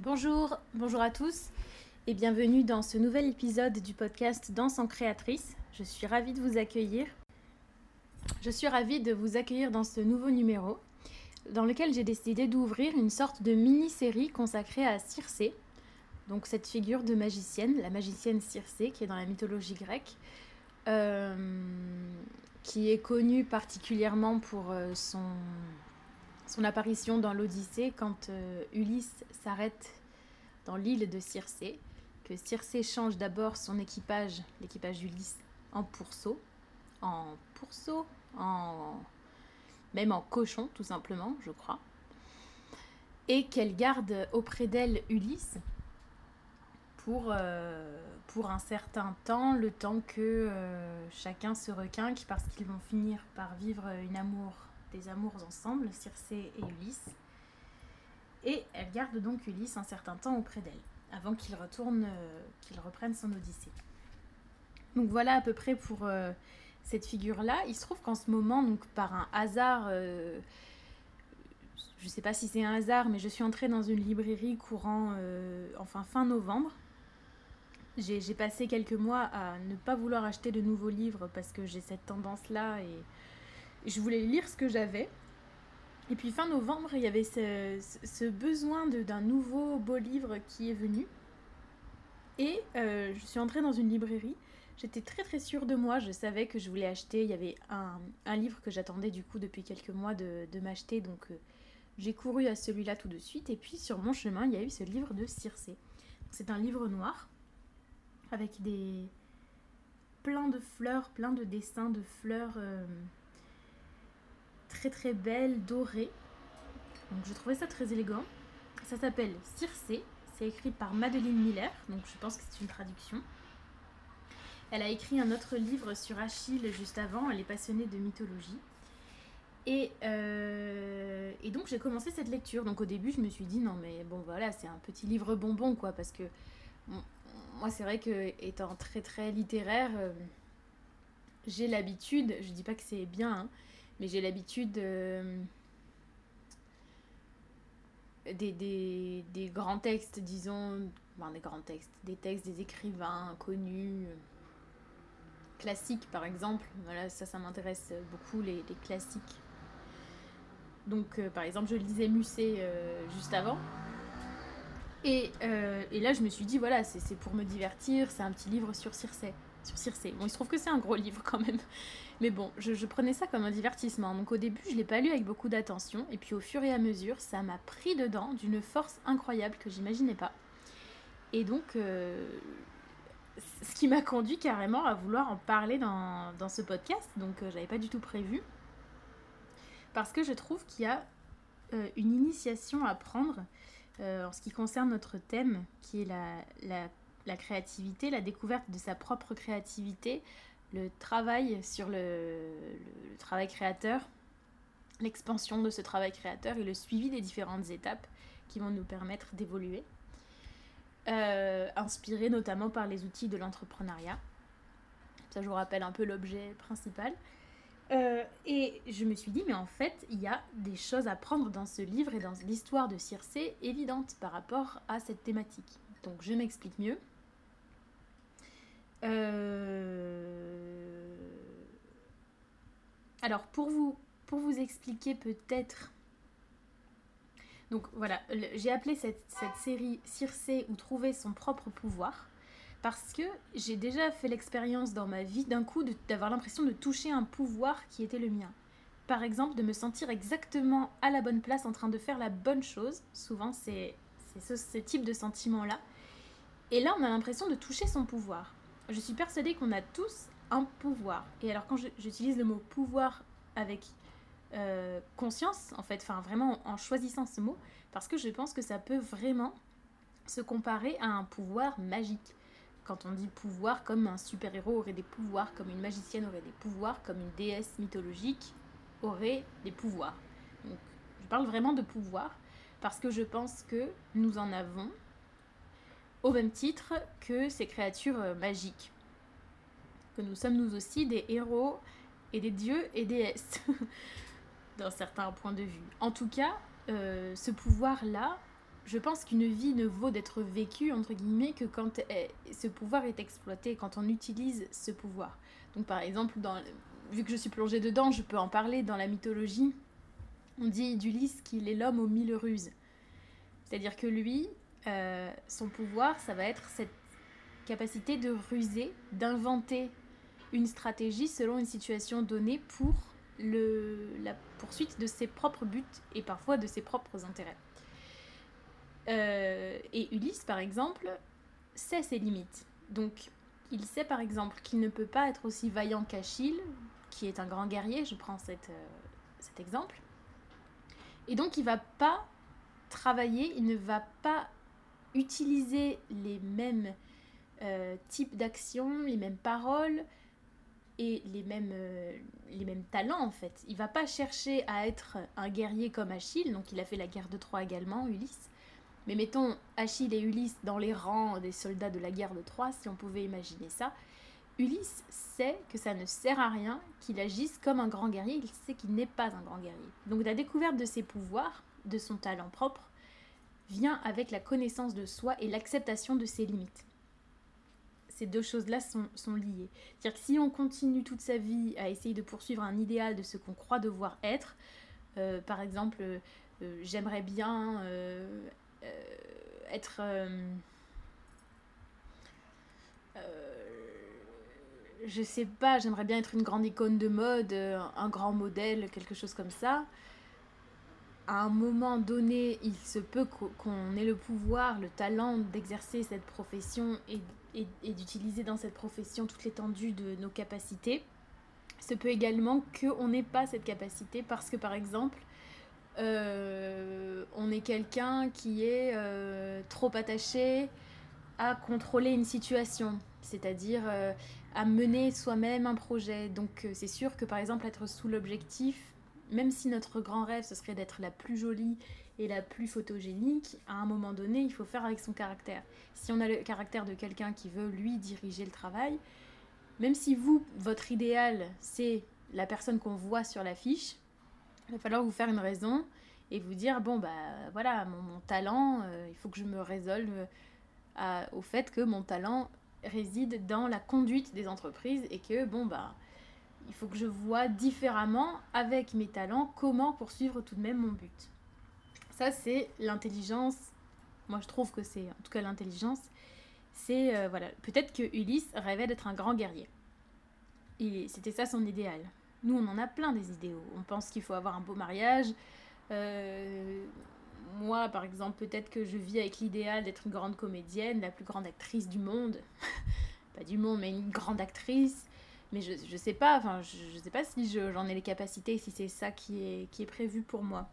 Bonjour, bonjour à tous et bienvenue dans ce nouvel épisode du podcast Danse en créatrice. Je suis ravie de vous accueillir. Je suis ravie de vous accueillir dans ce nouveau numéro dans lequel j'ai décidé d'ouvrir une sorte de mini-série consacrée à Circé, donc cette figure de magicienne, la magicienne Circé qui est dans la mythologie grecque, euh, qui est connue particulièrement pour euh, son, son apparition dans l'Odyssée quand euh, Ulysse s'arrête dans l'île de Circé, que Circé change d'abord son équipage, l'équipage d'Ulysse, en pourceau, en pourceau, en même en cochon tout simplement, je crois, et qu'elle garde auprès d'elle Ulysse pour, euh, un certain temps, le temps que euh, chacun se requinque parce qu'ils vont finir par vivre une amour, des amours ensemble, Circé et Ulysse. Et elle garde donc Ulysse un certain temps auprès d'elle, avant qu'il retourne, euh, qu'il reprenne son Odyssée. Donc voilà à peu près pour cette figure-là. Il se trouve qu'en ce moment, par un hasard, je ne sais pas si c'est un hasard, mais je suis entrée dans une librairie courant, enfin fin novembre, j'ai passé quelques mois à ne pas vouloir acheter de nouveaux livres parce que j'ai cette tendance-là et je voulais lire ce que j'avais. Et puis fin novembre, il y avait ce, besoin d'un nouveau beau livre qui est venu. Et euh, je suis entrée dans une librairie. J'étais très très sûre de moi. Je savais que je voulais acheter. Il y avait un, livre que j'attendais du coup depuis quelques mois de, m'acheter. Donc euh, j'ai couru à celui-là tout de suite. Et puis sur mon chemin, il y a eu ce livre de Circé. C'est un livre noir avec des plein de fleurs, plein de dessins de fleurs euh, très très belles, dorées. Donc je trouvais ça très élégant. Ça s'appelle Circé, c'est écrit par Madeleine Miller, donc je pense que c'est une traduction. Elle a écrit un autre livre sur Achille juste avant, elle est passionnée de mythologie. Et, euh, et donc j'ai commencé cette lecture. Donc au début je me suis dit non mais bon voilà c'est un petit livre bonbon quoi parce que moi, c'est vrai que étant très très littéraire, euh, j'ai l'habitude, je dis pas que c'est bien, hein, mais j'ai l'habitude des, des, grands textes, disons, des grands textes, des textes des écrivains connus, euh, classiques par exemple. Voilà, ça, ça m'intéresse beaucoup, les, classiques. Donc, euh, par exemple, je lisais Musset juste avant. Euh, et, là, je me suis dit, voilà, c'est pour me divertir, c'est un petit livre sur Circé. Sur Circé. Bon, il se trouve que c'est un gros livre quand même. Mais bon, je, prenais ça comme un divertissement. Donc au début, je l'ai pas lu avec beaucoup d'attention. Et puis au fur et à mesure, ça m'a pris dedans d'une force incroyable que j'imaginais pas. Et donc, euh, ce qui m'a conduit carrément à vouloir en parler dans, ce podcast. Donc euh, j'avais pas du tout prévu. Parce que je trouve qu'il y a une initiation à prendre euh, en ce qui concerne notre thème, qui est la, créativité, la découverte de sa propre créativité, le travail sur le, travail créateur, l'expansion de ce travail créateur et le suivi des différentes étapes qui vont nous permettre d'évoluer. Euh, inspiré notamment par les outils de l'entrepreneuriat. Ça, je vous rappelle un peu l'objet principal. Euh, et je me suis dit, mais en fait, il y a des choses à prendre dans ce livre et dans l'histoire de Circé évidentes par rapport à cette thématique. Donc je m'explique mieux. Euh, alors pour vous, pour vous expliquer peut-être... Donc voilà, j'ai appelé cette, cette série Circé ou trouver son propre pouvoir parce que j'ai déjà fait l'expérience dans ma vie d'un coup d'avoir l'impression de toucher un pouvoir qui était le mien. Par exemple, de me sentir exactement à la bonne place en train de faire la bonne chose. Souvent, c'est ce, type de sentiment-là. Et là, on a l'impression de toucher son pouvoir. Je suis persuadée qu'on a tous un pouvoir. Et alors, quand j'utilise le mot pouvoir avec euh, conscience, en fait, enfin vraiment en choisissant ce mot, parce que je pense que ça peut vraiment se comparer à un pouvoir magique quand on dit pouvoir, comme un super-héros aurait des pouvoirs, comme une magicienne aurait des pouvoirs, comme une déesse mythologique aurait des pouvoirs. Donc, je parle vraiment de pouvoir parce que je pense que nous en avons au même titre que ces créatures euh, magiques. Que nous sommes nous aussi des héros et des dieux et déesses, d'un certain point de vue. En tout cas, euh, ce pouvoir-là, je pense qu'une vie ne vaut d'être vécue, entre guillemets, que quand ce pouvoir est exploité, quand on utilise ce pouvoir. Donc par exemple, vu que je suis plongée dedans, je peux en parler dans la mythologie. On dit d'Ulysse qu'il est l'homme aux mille ruses. C'est-à-dire que lui, euh, son pouvoir, ça va être cette capacité de ruser, d'inventer une stratégie selon une situation donnée pour la poursuite de ses propres buts et parfois de ses propres intérêts. Euh, et Ulysse, par exemple, sait ses limites. Donc, il sait par exemple qu'il ne peut pas être aussi vaillant qu'Achille, qui est un grand guerrier, je prends euh, cet exemple. Et donc, il va pas travailler, il ne va pas utiliser les mêmes euh, types d'actions, les mêmes paroles et les mêmes, les mêmes talents en fait. Il va pas chercher à être un guerrier comme Achille, donc il a fait la guerre de Troie également, Ulysse. Mais mettons Achille et Ulysse dans les rangs des soldats de la guerre de Troie, si on pouvait imaginer ça. Ulysse sait que ça ne sert à rien qu'il agisse comme un grand guerrier, il sait qu'il n'est pas un grand guerrier. Donc la découverte de ses pouvoirs, de son talent propre, vient avec la connaissance de soi et l'acceptation de ses limites. Ces deux choses-là sont, sont, liées. C'est-à-dire que si on continue toute sa vie à essayer de poursuivre un idéal de ce qu'on croit devoir être, euh, par exemple, euh, j'aimerais bien euh, euh, être euh, euh, je sais pas, j'aimerais bien être une grande icône de mode, un grand modèle, quelque chose comme ça. À un moment donné, il se peut qu'on ait le pouvoir, le talent d'exercer cette profession et, d'utiliser dans cette profession toute l'étendue de nos capacités. Se peut également qu'on n'ait pas cette capacité parce que, par exemple, euh, on est quelqu'un qui est euh, trop attaché à contrôler une situation, c'est-à-dire euh, à mener soi-même un projet. Donc c'est sûr que par exemple être sous l'objectif, même si notre grand rêve ce serait d'être la plus jolie et la plus photogénique, à un moment donné il faut faire avec son caractère. Si on a le caractère de quelqu'un qui veut lui diriger le travail, même si vous, votre idéal, c'est la personne qu'on voit sur l'affiche, il va falloir vous faire une raison et vous dire bon bah voilà mon, talent euh, il faut que je me résolve au fait que mon talent réside dans la conduite des entreprises et que bon bah il faut que je vois différemment avec mes talents comment poursuivre tout de même mon but ça c'est l'intelligence moi je trouve que c'est en tout cas l'intelligence c'est euh, voilà peut-être que Ulysse rêvait d'être un grand guerrier c'était ça son idéal nous, on en a plein des idéaux. On pense qu'il faut avoir un beau mariage. Euh, moi, par exemple, peut-être que je vis avec l'idéal d'être une grande comédienne, la plus grande actrice du monde. pas du monde, mais une grande actrice. Mais je, je sais pas, enfin, je, je sais pas si j'en ai les capacités, si c'est ça qui est, qui est prévu pour moi.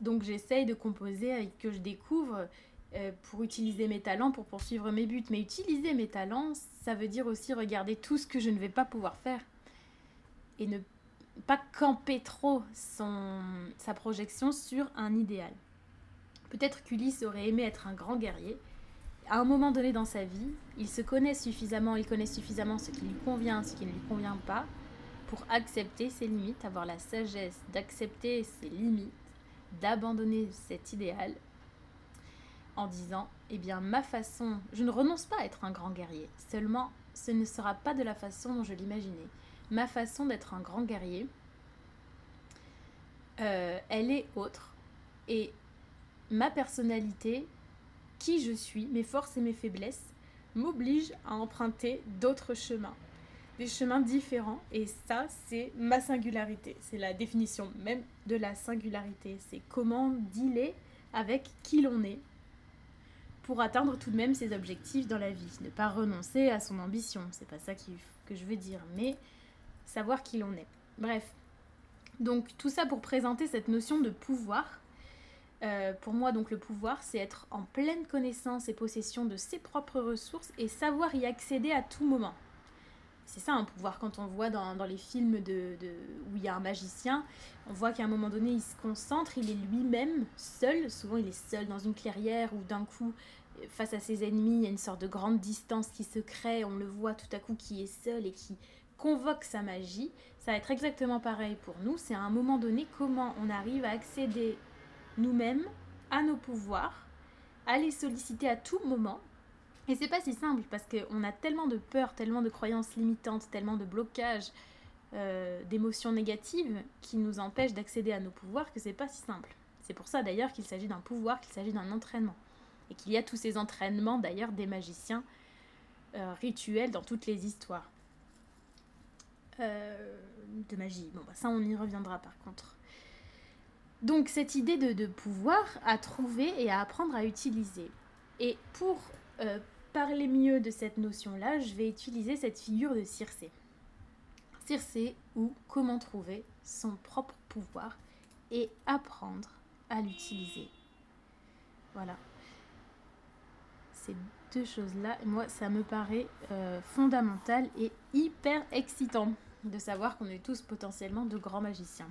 Donc j'essaye de composer avec que je découvre euh, pour utiliser mes talents, pour poursuivre mes buts. Mais utiliser mes talents, ça veut dire aussi regarder tout ce que je ne vais pas pouvoir faire et ne pas camper trop son, sa projection sur un idéal. Peut-être qu'Ulysse aurait aimé être un grand guerrier. À un moment donné dans sa vie, il se connaît suffisamment, il connaît suffisamment ce qui lui convient, ce qui ne lui convient pas, pour accepter ses limites, avoir la sagesse d'accepter ses limites, d'abandonner cet idéal, en disant, eh bien, ma façon, je ne renonce pas à être un grand guerrier, seulement ce ne sera pas de la façon dont je l'imaginais ma façon d'être un grand guerrier, euh, elle est autre. Et ma personnalité, qui je suis, mes forces et mes faiblesses, m'obligent à emprunter d'autres chemins. Des chemins différents. Et ça, c'est ma singularité. C'est la définition même de la singularité. C'est comment dealer avec qui l'on est pour atteindre tout de même ses objectifs dans la vie. Ne pas renoncer à son ambition. C'est pas ça que je veux dire. Mais savoir qui l'on est. Bref. Donc tout ça pour présenter cette notion de pouvoir. Euh, pour moi, donc le pouvoir, c'est être en pleine connaissance et possession de ses propres ressources et savoir y accéder à tout moment. C'est ça un pouvoir quand on voit dans, les films de, où il y a un magicien, on voit qu'à un moment donné il se concentre, il est lui-même seul, souvent il est seul dans une clairière ou d'un coup face à ses ennemis, il y a une sorte de grande distance qui se crée, on le voit tout à coup qui est seul et qui convoque sa magie, ça va être exactement pareil pour nous. C'est à un moment donné comment on arrive à accéder nous-mêmes à nos pouvoirs, à les solliciter à tout moment. Et c'est pas si simple parce qu'on a tellement de peur, tellement de croyances limitantes, tellement de blocages, euh, d'émotions négatives qui nous empêchent d'accéder à nos pouvoirs que c'est pas si simple. C'est pour ça d'ailleurs qu'il s'agit d'un pouvoir, qu'il s'agit d'un entraînement. Et qu'il y a tous ces entraînements d'ailleurs des magiciens euh, rituels dans toutes les histoires. Euh, de magie. Bon, bah, ça on y reviendra par contre. Donc cette idée de, pouvoir à trouver et à apprendre à utiliser. Et pour euh, parler mieux de cette notion-là, je vais utiliser cette figure de Circé. Circé ou comment trouver son propre pouvoir et apprendre à l'utiliser. Voilà. Ces deux choses-là, moi, ça me paraît euh, fondamental et hyper excitant de savoir qu'on est tous potentiellement de grands magiciens.